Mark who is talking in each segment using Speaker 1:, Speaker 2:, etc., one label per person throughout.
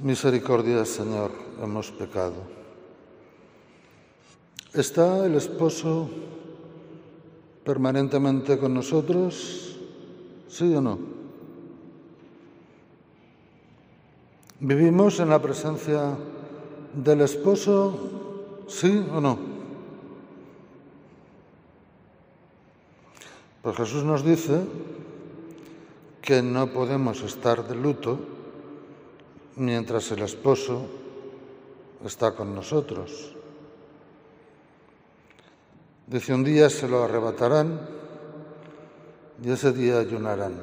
Speaker 1: Misericordia, Señor, hemos pecado. ¿Está el esposo permanentemente con nosotros? ¿Sí o no? ¿Vivimos en la presencia del esposo? ¿Sí o no? Pues Jesús nos dice que no podemos estar de luto mientras el esposo está con nosotros. Dice, un día se lo arrebatarán y ese día ayunarán.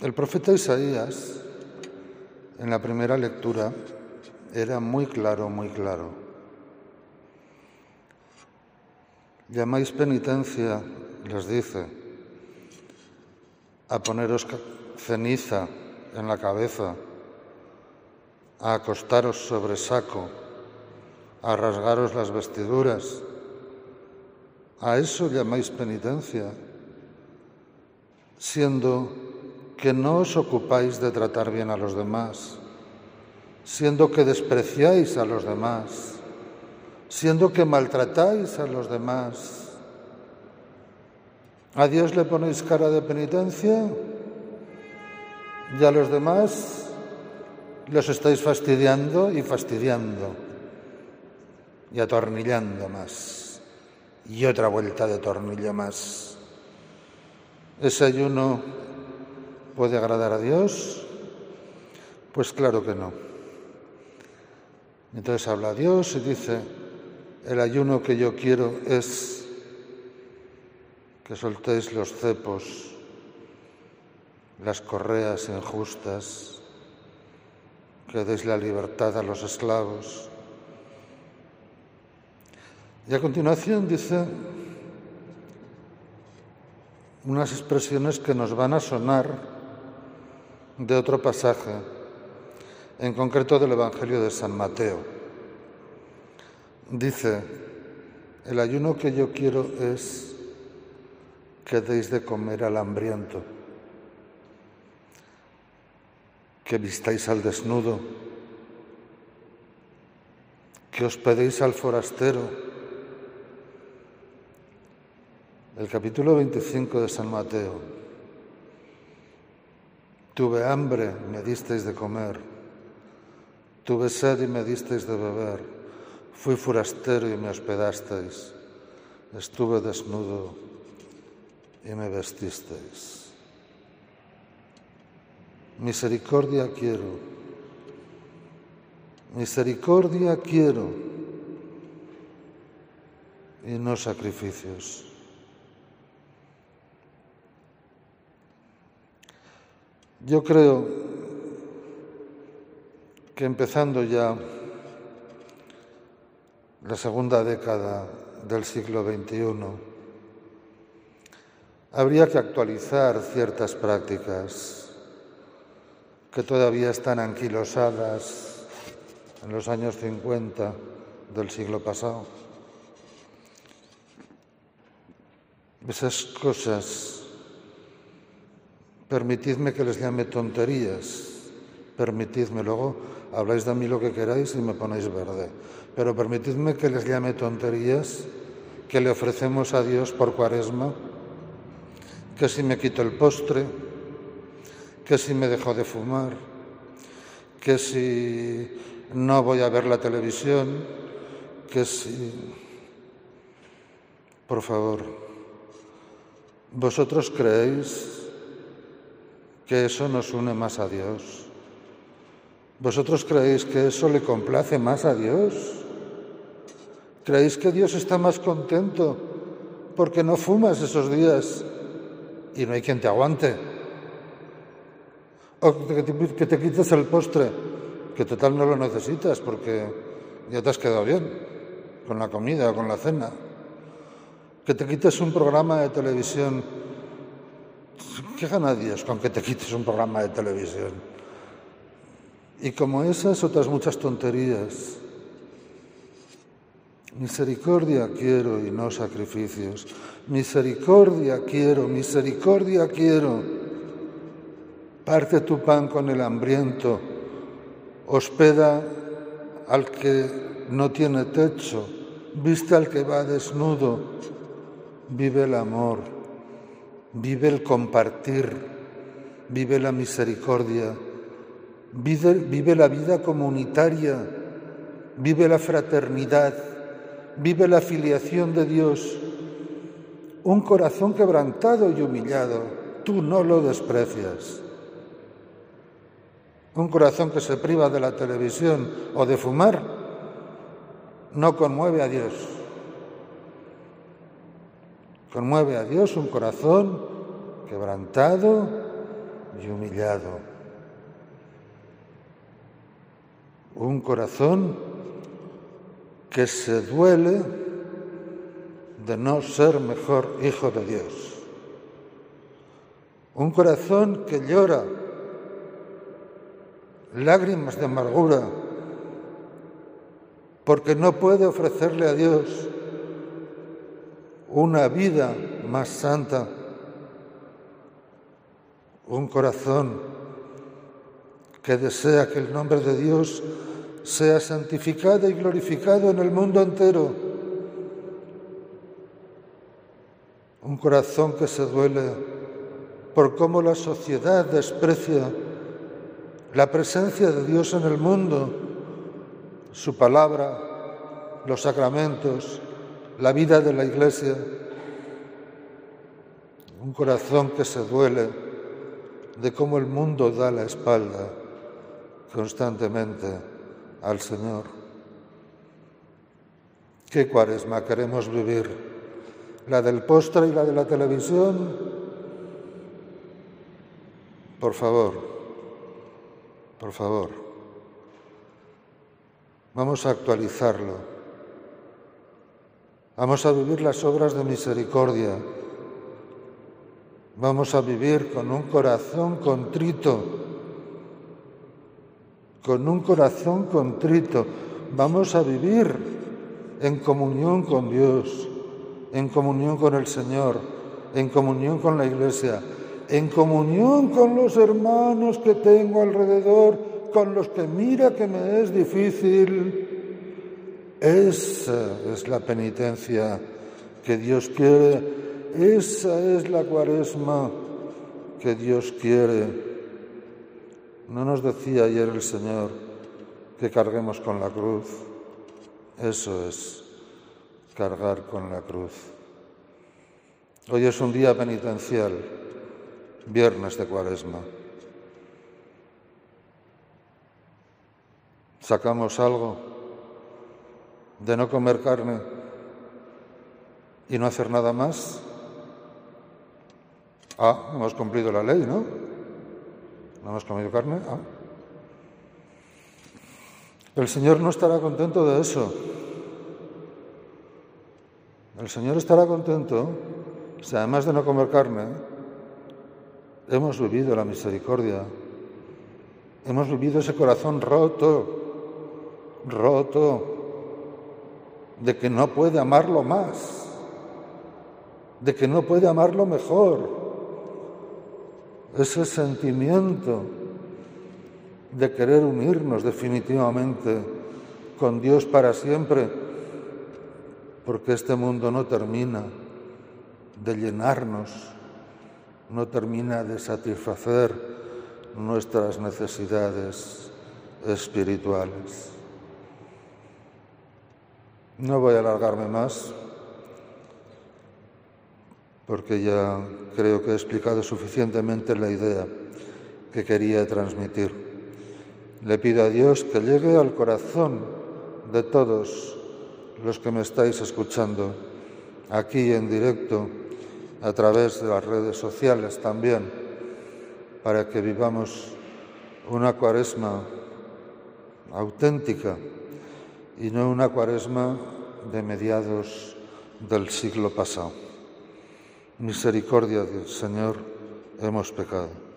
Speaker 1: El profeta Isaías, en la primera lectura, era muy claro, muy claro. Llamáis penitencia, les dice, a poneros ceniza en la cabeza, a acostaros sobre saco, a rasgaros las vestiduras. A eso llamáis penitencia, siendo que no os ocupáis de tratar bien a los demás, siendo que despreciáis a los demás, siendo que maltratáis a los demás a Dios le ponéis cara de penitencia y a los demás los estáis fastidiando y fastidiando y atornillando más. Y otra vuelta de tornillo más. ¿Ese ayuno puede agradar a Dios? Pues claro que no. Entonces habla Dios y dice, el ayuno que yo quiero es que soltéis los cepos, las correas injustas, que deis la libertad a los esclavos. Y a continuación dice unas expresiones que nos van a sonar de otro pasaje, en concreto del Evangelio de San Mateo. Dice, el ayuno que yo quiero es que deis de comer al hambriento, que vistáis al desnudo, que os pedéis al forastero. El capítulo 25 de San Mateo. Tuve hambre, me disteis de comer. Tuve sed y me disteis de beber. Fui forastero y me hospedasteis. Estuve desnudo y me vestisteis. Misericordia quiero, misericordia quiero y no sacrificios. Yo creo que empezando ya la segunda década del siglo XXI, Habría que actualizar ciertas prácticas que todavía están anquilosadas en los años 50 del siglo pasado. Esas cosas, permitidme que les llame tonterías, permitidme, luego habláis de mí lo que queráis y me ponéis verde, pero permitidme que les llame tonterías que le ofrecemos a Dios por cuaresma que si me quito el postre, que si me dejo de fumar, que si no voy a ver la televisión, que si... Por favor, ¿vosotros creéis que eso nos une más a Dios? ¿Vosotros creéis que eso le complace más a Dios? ¿Creéis que Dios está más contento porque no fumas esos días y no hay quien te aguante. O que te, quites el postre, que total no lo necesitas porque ya te has quedado bien con la comida con la cena. Que te quites un programa de televisión. ¿Qué gana Dios con que te quites un programa de televisión? Y como esas otras muchas tonterías. Misericordia quiero y no sacrificios. Misericordia quiero, misericordia quiero. parte tu pan con el hambriento, hospeda al que no tiene techo, viste al que va desnudo, vive el amor, vive el compartir, vive la misericordia, vive, vive la vida comunitaria, vive la fraternidad, vive la filiación de Dios. Un corazón quebrantado y humillado, tú no lo desprecias. Un corazón que se priva de la televisión o de fumar no conmueve a Dios. Conmueve a Dios un corazón quebrantado y humillado. Un corazón que se duele de no ser mejor hijo de Dios. Un corazón que llora lágrimas de amargura porque no puede ofrecerle a Dios una vida más santa, un corazón que desea que el nombre de Dios sea santificado y glorificado en el mundo entero. Un corazón que se duele por cómo la sociedad desprecia la presencia de Dios en el mundo, su palabra, los sacramentos, la vida de la iglesia. Un corazón que se duele de cómo el mundo da la espalda constantemente al Señor. ¿Qué cuaresma queremos vivir? ¿La del postre y la de la televisión? Por favor, por favor, vamos a actualizarlo. Vamos a vivir las obras de misericordia. Vamos a vivir con un corazón contrito con un corazón contrito. Vamos a vivir en comunión con Dios, en comunión con el Señor, en comunión con la Iglesia, en comunión con los hermanos que tengo alrededor, con los que mira que me es difícil. Esa es la penitencia que Dios quiere, esa es la cuaresma que Dios quiere. ¿No nos decía ayer el Señor que carguemos con la cruz? Eso es cargar con la cruz. Hoy es un día penitencial, viernes de cuaresma. ¿Sacamos algo de no comer carne y no hacer nada más? Ah, hemos cumplido la ley, ¿no? ¿No hemos comido carne? Ah. El Señor no estará contento de eso. El Señor estará contento si además de no comer carne, hemos vivido la misericordia. Hemos vivido ese corazón roto, roto, de que no puede amarlo más, de que no puede amarlo mejor ese sentimiento de querer unirnos definitivamente con Dios para siempre, porque este mundo no termina de llenarnos, no termina de satisfacer nuestras necesidades espirituales. No voy a alargarme más porque ya creo que he explicado suficientemente la idea que quería transmitir. Le pido a Dios que llegue al corazón de todos los que me estáis escuchando aquí en directo, a través de las redes sociales también, para que vivamos una cuaresma auténtica y no una cuaresma de mediados del siglo pasado. Misericordia del Señor, hemos pecado.